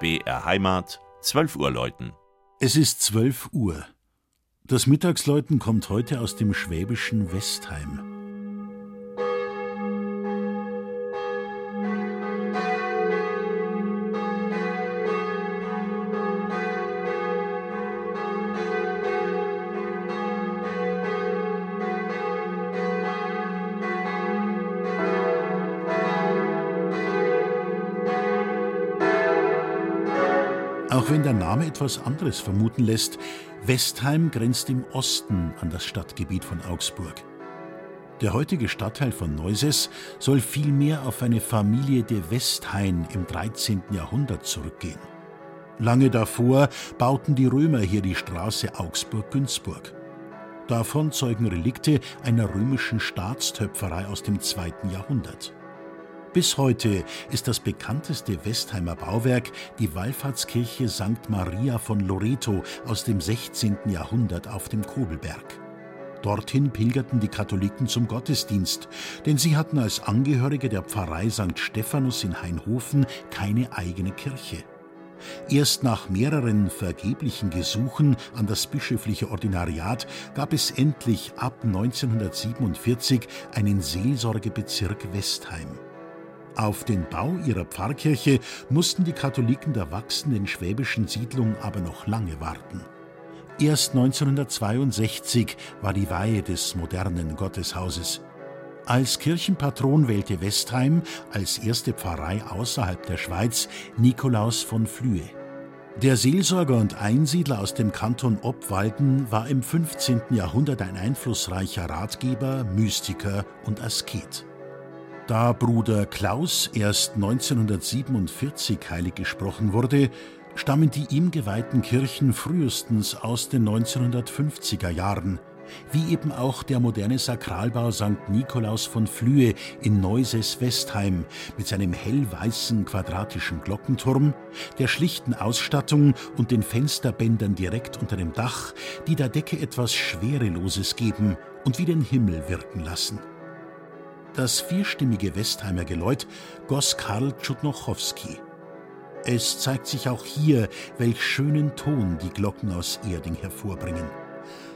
BR Heimat, 12 Uhr läuten. Es ist 12 Uhr. Das Mittagsläuten kommt heute aus dem schwäbischen Westheim. Auch wenn der Name etwas anderes vermuten lässt, Westheim grenzt im Osten an das Stadtgebiet von Augsburg. Der heutige Stadtteil von Neuses soll vielmehr auf eine Familie de Westhain im 13. Jahrhundert zurückgehen. Lange davor bauten die Römer hier die Straße Augsburg-Günzburg. Davon zeugen Relikte einer römischen Staatstöpferei aus dem 2. Jahrhundert. Bis heute ist das bekannteste Westheimer Bauwerk die Wallfahrtskirche St. Maria von Loreto aus dem 16. Jahrhundert auf dem Kobelberg. Dorthin pilgerten die Katholiken zum Gottesdienst, denn sie hatten als Angehörige der Pfarrei St. Stephanus in Hainhofen keine eigene Kirche. Erst nach mehreren vergeblichen Gesuchen an das bischöfliche Ordinariat gab es endlich ab 1947 einen Seelsorgebezirk Westheim. Auf den Bau ihrer Pfarrkirche mussten die Katholiken der wachsenden schwäbischen Siedlung aber noch lange warten. Erst 1962 war die Weihe des modernen Gotteshauses. Als Kirchenpatron wählte Westheim als erste Pfarrei außerhalb der Schweiz Nikolaus von Flühe. Der Seelsorger und Einsiedler aus dem Kanton Obwalden war im 15. Jahrhundert ein einflussreicher Ratgeber, Mystiker und Asket. Da Bruder Klaus erst 1947 heilig gesprochen wurde, stammen die ihm geweihten Kirchen frühestens aus den 1950er Jahren, wie eben auch der moderne Sakralbau St. Nikolaus von Flühe in Neuses-Westheim mit seinem hellweißen quadratischen Glockenturm, der schlichten Ausstattung und den Fensterbändern direkt unter dem Dach, die der Decke etwas Schwereloses geben und wie den Himmel wirken lassen. Das vierstimmige Westheimer Geläut goss Karl Tschudnochowski. Es zeigt sich auch hier, welch schönen Ton die Glocken aus Erding hervorbringen.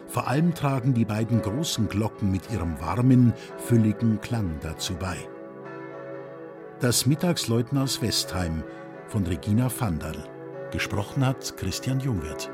Vor allem tragen die beiden großen Glocken mit ihrem warmen, fülligen Klang dazu bei. Das Mittagsläuten aus Westheim von Regina Vandal. Gesprochen hat Christian Jungwirth.